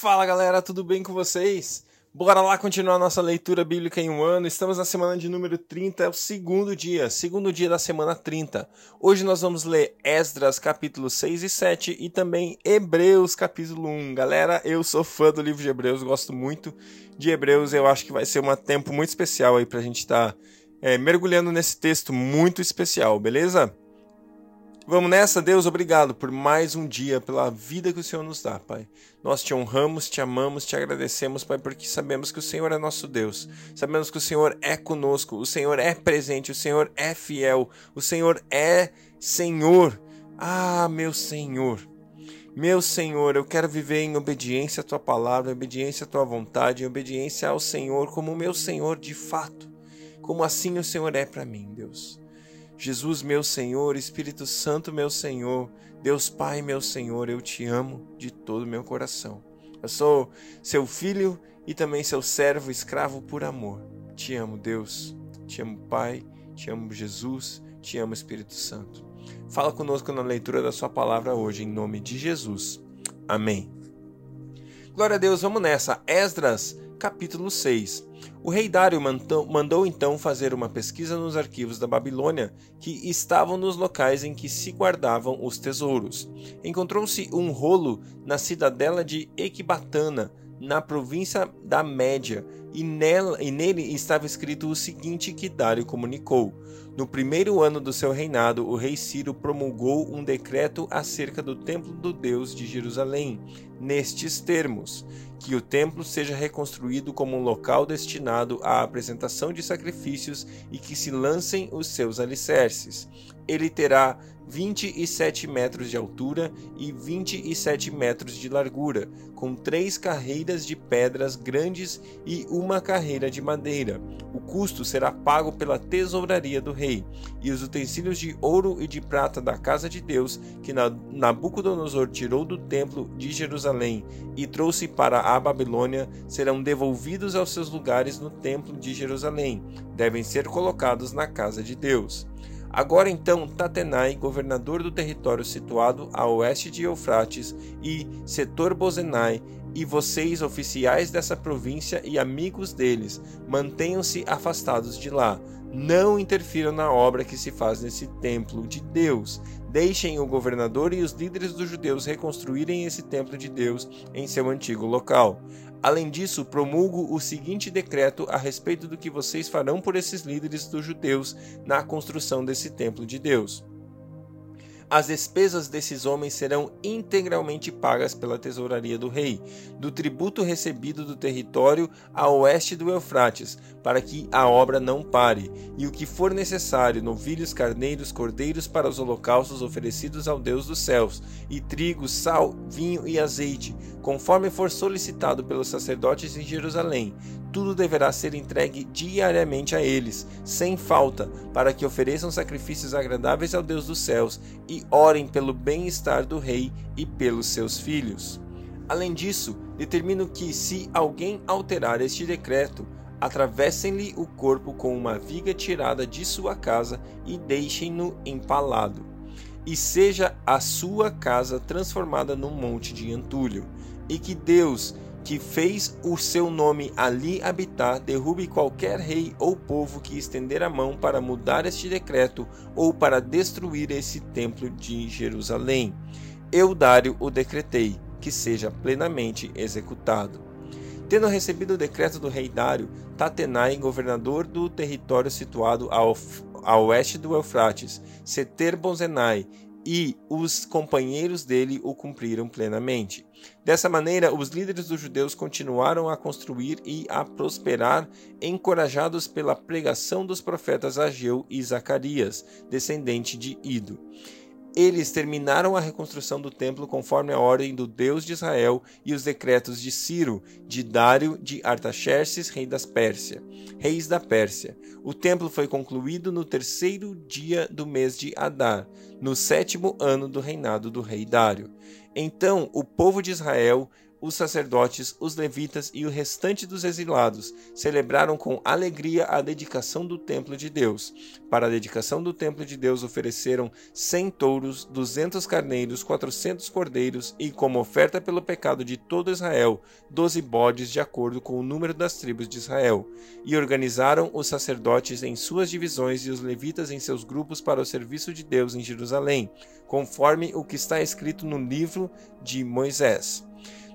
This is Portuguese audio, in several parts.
Fala galera, tudo bem com vocês? Bora lá continuar nossa leitura bíblica em um ano. Estamos na semana de número 30, é o segundo dia, segundo dia da semana 30. Hoje nós vamos ler Esdras capítulo 6 e 7 e também Hebreus capítulo 1. Galera, eu sou fã do livro de Hebreus, gosto muito de Hebreus. Eu acho que vai ser um tempo muito especial aí pra gente estar tá, é, mergulhando nesse texto muito especial, beleza? Vamos nessa, Deus, obrigado por mais um dia, pela vida que o Senhor nos dá, Pai. Nós te honramos, te amamos, te agradecemos, Pai, porque sabemos que o Senhor é nosso Deus. Sabemos que o Senhor é conosco, o Senhor é presente, o Senhor é fiel, o Senhor é Senhor. Ah, meu Senhor. Meu Senhor, eu quero viver em obediência à tua palavra, em obediência à tua vontade, em obediência ao Senhor como meu Senhor de fato. Como assim o Senhor é para mim, Deus. Jesus, meu Senhor, Espírito Santo, meu Senhor, Deus Pai, meu Senhor, eu te amo de todo o meu coração. Eu sou seu filho e também seu servo, escravo por amor. Te amo, Deus. Te amo, Pai. Te amo, Jesus. Te amo, Espírito Santo. Fala conosco na leitura da Sua palavra hoje, em nome de Jesus. Amém. Glória a Deus, vamos nessa. Esdras, capítulo 6. O rei Dário mandou então fazer uma pesquisa nos arquivos da Babilônia que estavam nos locais em que se guardavam os tesouros. Encontrou-se um rolo na cidadela de Equibatana, na província da Média, e, nela, e nele estava escrito o seguinte que Dário comunicou. No primeiro ano do seu reinado, o rei Ciro promulgou um decreto acerca do templo do Deus de Jerusalém, nestes termos: que o templo seja reconstruído como um local destinado à apresentação de sacrifícios e que se lancem os seus alicerces. Ele terá 27 metros de altura e 27 metros de largura, com três carreiras de pedras grandes e uma carreira de madeira. O custo será pago pela tesouraria do rei, e os utensílios de ouro e de prata da casa de Deus, que Nabucodonosor tirou do templo de Jerusalém e trouxe para a Babilônia, serão devolvidos aos seus lugares no templo de Jerusalém. Devem ser colocados na casa de Deus. Agora então Tatenai, governador do território situado a oeste de Eufrates, e Setor Bozenai, e vocês, oficiais dessa província e amigos deles, mantenham-se afastados de lá. Não interfiram na obra que se faz nesse templo de Deus. Deixem o governador e os líderes dos judeus reconstruírem esse templo de Deus em seu antigo local. Além disso, promulgo o seguinte decreto a respeito do que vocês farão por esses líderes dos judeus na construção desse templo de Deus. As despesas desses homens serão integralmente pagas pela tesouraria do rei, do tributo recebido do território a oeste do Eufrates, para que a obra não pare, e o que for necessário, novilhos, carneiros, cordeiros para os holocaustos oferecidos ao Deus dos céus, e trigo, sal, vinho e azeite, conforme for solicitado pelos sacerdotes em Jerusalém, tudo deverá ser entregue diariamente a eles, sem falta, para que ofereçam sacrifícios agradáveis ao Deus dos céus e orem pelo bem-estar do rei e pelos seus filhos. Além disso, determino que, se alguém alterar este decreto, atravessem-lhe o corpo com uma viga tirada de sua casa e deixem-no empalado. E seja a sua casa transformada num monte de entulho, e que Deus, que fez o seu nome ali habitar, derrube qualquer rei ou povo que estender a mão para mudar este decreto ou para destruir esse templo de Jerusalém. Eu, Dário, o decretei, que seja plenamente executado. Tendo recebido o decreto do rei Dário, Tatenai, governador do território situado ao, a oeste do Eufrates, Seter-Bozenai e os companheiros dele o cumpriram plenamente. Dessa maneira, os líderes dos judeus continuaram a construir e a prosperar, encorajados pela pregação dos profetas Ageu e Zacarias, descendente de Ido. Eles terminaram a reconstrução do templo conforme a ordem do Deus de Israel e os decretos de Ciro, de Dário, de Artaxerxes, rei das Pérsia, reis da Pérsia. O templo foi concluído no terceiro dia do mês de Adar, no sétimo ano do reinado do rei Dário. Então o povo de Israel os sacerdotes, os levitas e o restante dos exilados celebraram com alegria a dedicação do templo de Deus. Para a dedicação do templo de Deus ofereceram cem touros, duzentos carneiros, quatrocentos cordeiros e, como oferta pelo pecado de todo Israel, doze bodes de acordo com o número das tribos de Israel. E organizaram os sacerdotes em suas divisões e os levitas em seus grupos para o serviço de Deus em Jerusalém, conforme o que está escrito no livro de Moisés.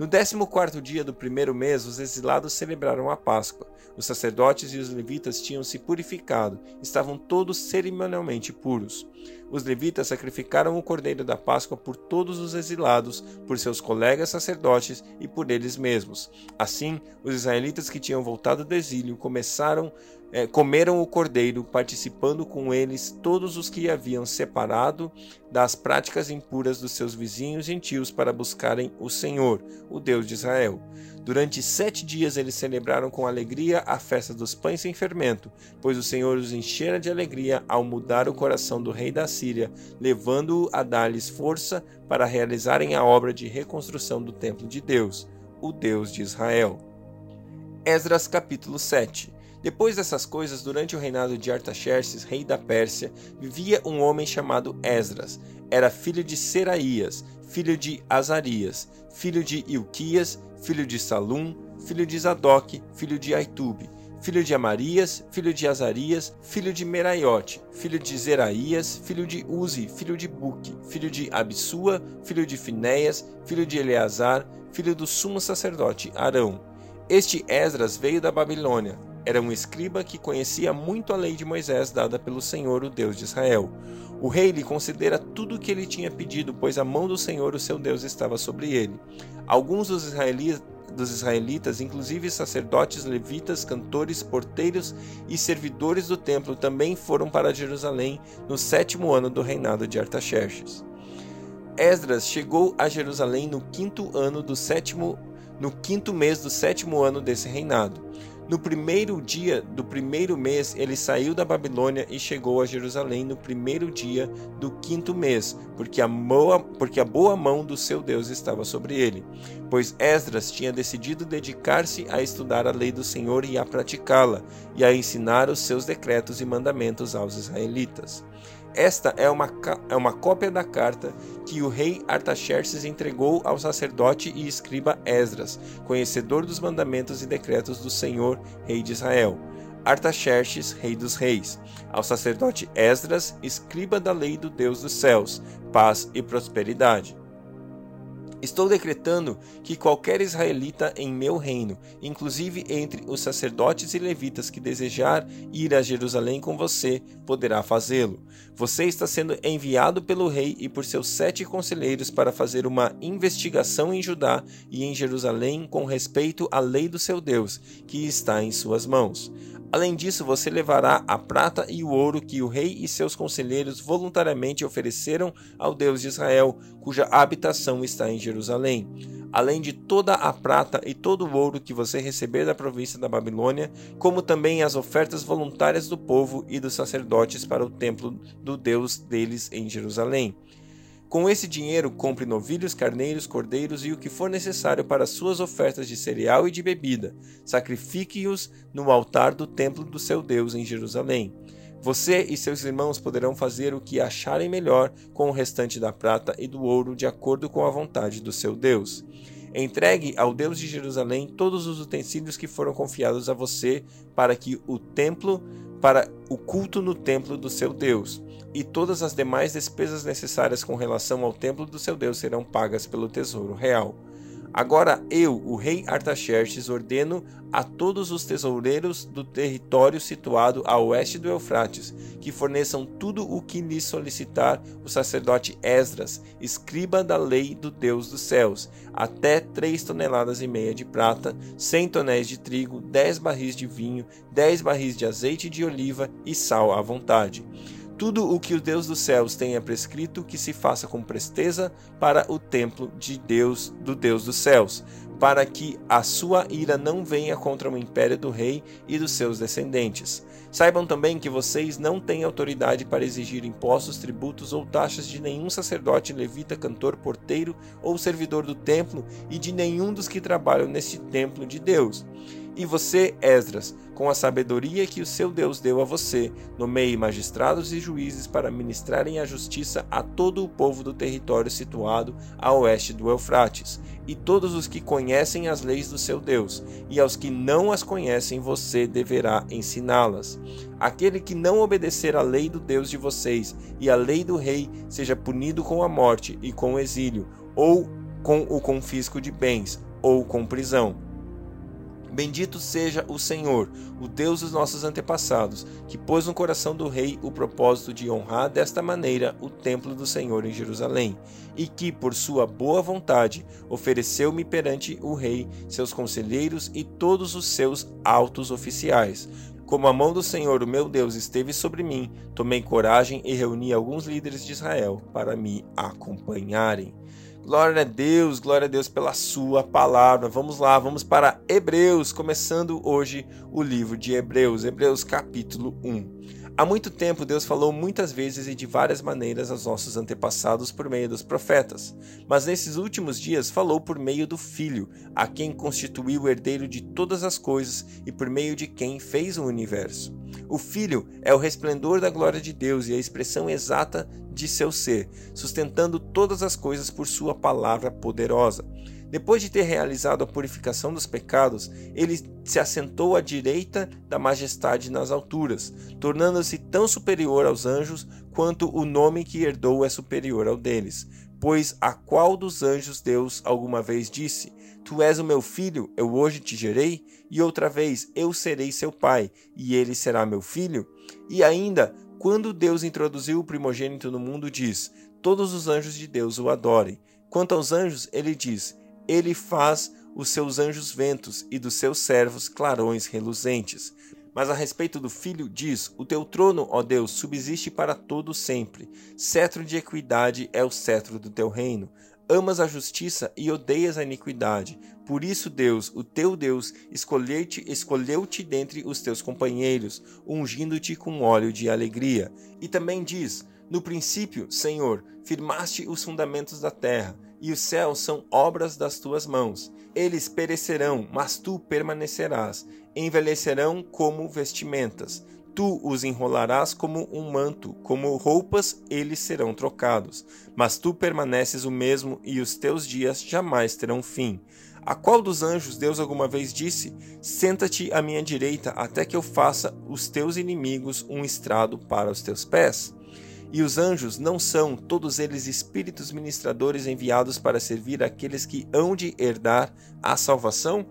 No décimo quarto dia do primeiro mês, os exilados celebraram a Páscoa. Os sacerdotes e os levitas tinham se purificado, estavam todos cerimonialmente puros. Os levitas sacrificaram o cordeiro da Páscoa por todos os exilados, por seus colegas sacerdotes e por eles mesmos. Assim, os israelitas que tinham voltado do exílio começaram é, comeram o cordeiro, participando com eles todos os que haviam separado das práticas impuras dos seus vizinhos gentios para buscarem o Senhor, o Deus de Israel. Durante sete dias eles celebraram com alegria a festa dos pães sem fermento, pois o Senhor os enchera de alegria ao mudar o coração do rei da Síria, levando-o a dar-lhes força para realizarem a obra de reconstrução do templo de Deus, o Deus de Israel. Esdras capítulo 7 depois dessas coisas, durante o reinado de Artaxerxes, rei da Pérsia, vivia um homem chamado Esdras. Era filho de Seraías, filho de Azarias, filho de Ilquias, filho de Salum, filho de Zadok, filho de Aitube, filho de Amarias, filho de Azarias, filho de Meraiote, filho de Zeraías, filho de Uzi, filho de Buque, filho de Absua, filho de Finéias, filho de Eleazar, filho do sumo sacerdote Arão. Este Esdras veio da Babilônia, era um escriba que conhecia muito a lei de Moisés dada pelo Senhor, o Deus de Israel. O rei lhe considera tudo o que ele tinha pedido, pois a mão do Senhor, o seu Deus, estava sobre ele. Alguns dos israelitas dos israelitas, inclusive sacerdotes, levitas, cantores, porteiros e servidores do templo, também foram para Jerusalém no sétimo ano do reinado de Artaxerxes. Esdras chegou a Jerusalém no quinto ano do sétimo, no quinto mês do sétimo ano desse reinado. No primeiro dia do primeiro mês, ele saiu da Babilônia e chegou a Jerusalém no primeiro dia do quinto mês, porque a, boa, porque a boa mão do seu Deus estava sobre ele. Pois Esdras tinha decidido dedicar-se a estudar a lei do Senhor e a praticá-la, e a ensinar os seus decretos e mandamentos aos israelitas. Esta é uma, é uma cópia da carta que o rei Artaxerxes entregou ao sacerdote e escriba Esdras, conhecedor dos mandamentos e decretos do Senhor, rei de Israel. Artaxerxes, rei dos reis, ao sacerdote Esdras, escriba da lei do Deus dos céus, paz e prosperidade. Estou decretando que qualquer israelita em meu reino, inclusive entre os sacerdotes e levitas que desejar ir a Jerusalém com você, poderá fazê-lo. Você está sendo enviado pelo rei e por seus sete conselheiros para fazer uma investigação em Judá e em Jerusalém com respeito à lei do seu Deus, que está em suas mãos. Além disso, você levará a prata e o ouro que o rei e seus conselheiros voluntariamente ofereceram ao Deus de Israel, cuja habitação está em Jerusalém. Além de toda a prata e todo o ouro que você receber da província da Babilônia, como também as ofertas voluntárias do povo e dos sacerdotes para o templo do Deus deles em Jerusalém. Com esse dinheiro, compre novilhos, carneiros, cordeiros e o que for necessário para suas ofertas de cereal e de bebida. Sacrifique-os no altar do templo do seu Deus em Jerusalém. Você e seus irmãos poderão fazer o que acharem melhor com o restante da prata e do ouro, de acordo com a vontade do seu Deus. Entregue ao Deus de Jerusalém todos os utensílios que foram confiados a você para que o templo, para o culto no templo do seu Deus e todas as demais despesas necessárias com relação ao templo do seu Deus serão pagas pelo tesouro real. Agora eu, o rei Artaxerxes, ordeno a todos os tesoureiros do território situado a oeste do Eufrates que forneçam tudo o que lhes solicitar o sacerdote Esdras, escriba da lei do Deus dos céus, até três toneladas e meia de prata, cem tonéis de trigo, dez barris de vinho, dez barris de azeite de oliva e sal à vontade tudo o que o Deus dos céus tenha prescrito que se faça com presteza para o templo de Deus, do Deus dos céus, para que a sua ira não venha contra o império do rei e dos seus descendentes. Saibam também que vocês não têm autoridade para exigir impostos, tributos ou taxas de nenhum sacerdote, levita, cantor, porteiro ou servidor do templo e de nenhum dos que trabalham neste templo de Deus. E você, Esdras, com a sabedoria que o seu Deus deu a você, nomeie magistrados e juízes para ministrarem a justiça a todo o povo do território situado a oeste do Eufrates, e todos os que conhecem as leis do seu Deus, e aos que não as conhecem você deverá ensiná-las. Aquele que não obedecer à lei do Deus de vocês e à lei do rei seja punido com a morte e com o exílio, ou com o confisco de bens, ou com prisão Bendito seja o Senhor, o Deus dos nossos antepassados, que pôs no coração do rei o propósito de honrar desta maneira o templo do Senhor em Jerusalém, e que, por sua boa vontade, ofereceu-me perante o rei, seus conselheiros e todos os seus altos oficiais. Como a mão do Senhor, o meu Deus, esteve sobre mim, tomei coragem e reuni alguns líderes de Israel para me acompanharem. Glória a Deus, glória a Deus pela sua palavra. Vamos lá, vamos para Hebreus, começando hoje o livro de Hebreus, Hebreus capítulo 1. Há muito tempo Deus falou muitas vezes e de várias maneiras aos nossos antepassados por meio dos profetas, mas nesses últimos dias falou por meio do Filho, a quem constituiu o herdeiro de todas as coisas e por meio de quem fez o universo. O Filho é o resplendor da glória de Deus e a expressão exata de seu ser, sustentando todas as coisas por sua palavra poderosa. Depois de ter realizado a purificação dos pecados, ele se assentou à direita da majestade nas alturas, tornando-se tão superior aos anjos quanto o nome que herdou é superior ao deles. Pois a qual dos anjos Deus alguma vez disse: Tu és o meu filho, eu hoje te gerei? E outra vez, eu serei seu pai, e ele será meu filho? E ainda, quando Deus introduziu o primogênito no mundo, diz: Todos os anjos de Deus o adorem. Quanto aos anjos, ele diz: Ele faz os seus anjos ventos e dos seus servos clarões reluzentes. Mas a respeito do filho, diz: O teu trono, ó Deus, subsiste para todo sempre. Cetro de equidade é o cetro do teu reino. Amas a justiça e odeias a iniquidade. Por isso, Deus, o teu Deus, escolheu-te escolheu dentre os teus companheiros, ungindo-te com óleo de alegria. E também diz: No princípio, Senhor, firmaste os fundamentos da terra, e os céus são obras das tuas mãos. Eles perecerão, mas tu permanecerás. Envelhecerão como vestimentas Tu os enrolarás como um manto, como roupas eles serão trocados. Mas tu permaneces o mesmo e os teus dias jamais terão fim. A qual dos anjos Deus alguma vez disse: Senta-te à minha direita, até que eu faça os teus inimigos um estrado para os teus pés? E os anjos não são todos eles espíritos ministradores enviados para servir aqueles que hão de herdar a salvação?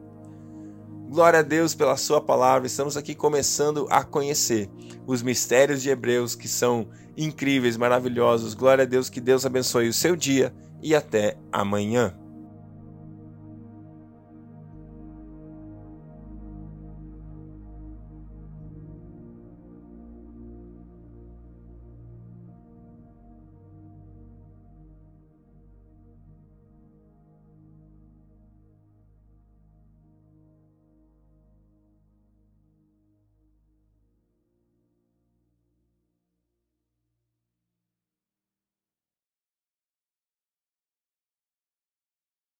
Glória a Deus pela Sua palavra. Estamos aqui começando a conhecer os mistérios de Hebreus que são incríveis, maravilhosos. Glória a Deus, que Deus abençoe o seu dia e até amanhã.